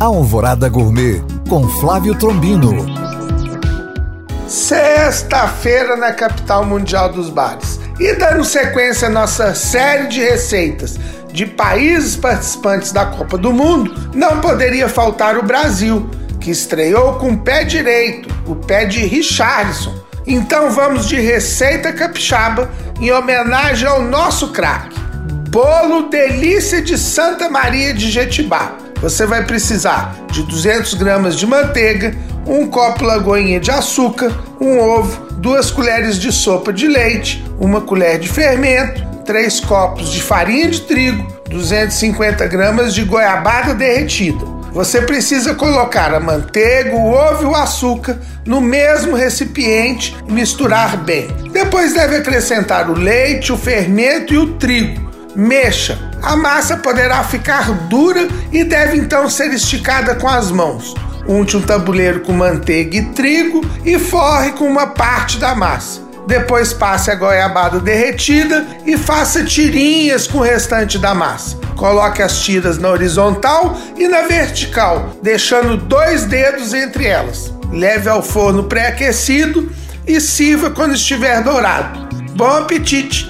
Alvorada Gourmet com Flávio Trombino. Sexta-feira na capital mundial dos bares. E dando sequência à nossa série de receitas de países participantes da Copa do Mundo, não poderia faltar o Brasil, que estreou com o pé direito, o pé de Richardson. Então vamos de receita capixaba em homenagem ao nosso craque. Bolo Delícia de Santa Maria de Jetibá você vai precisar de 200 gramas de manteiga, um copo lagoinha de açúcar, um ovo, duas colheres de sopa de leite, uma colher de fermento, três copos de farinha de trigo, 250 gramas de goiabada derretida. Você precisa colocar a manteiga, o ovo e o açúcar no mesmo recipiente e misturar bem. Depois deve acrescentar o leite, o fermento e o trigo mexa. A massa poderá ficar dura e deve então ser esticada com as mãos. Unte um tabuleiro com manteiga e trigo e forre com uma parte da massa. Depois passe a goiabada derretida e faça tirinhas com o restante da massa. Coloque as tiras na horizontal e na vertical, deixando dois dedos entre elas. Leve ao forno pré-aquecido e sirva quando estiver dourado. Bom apetite!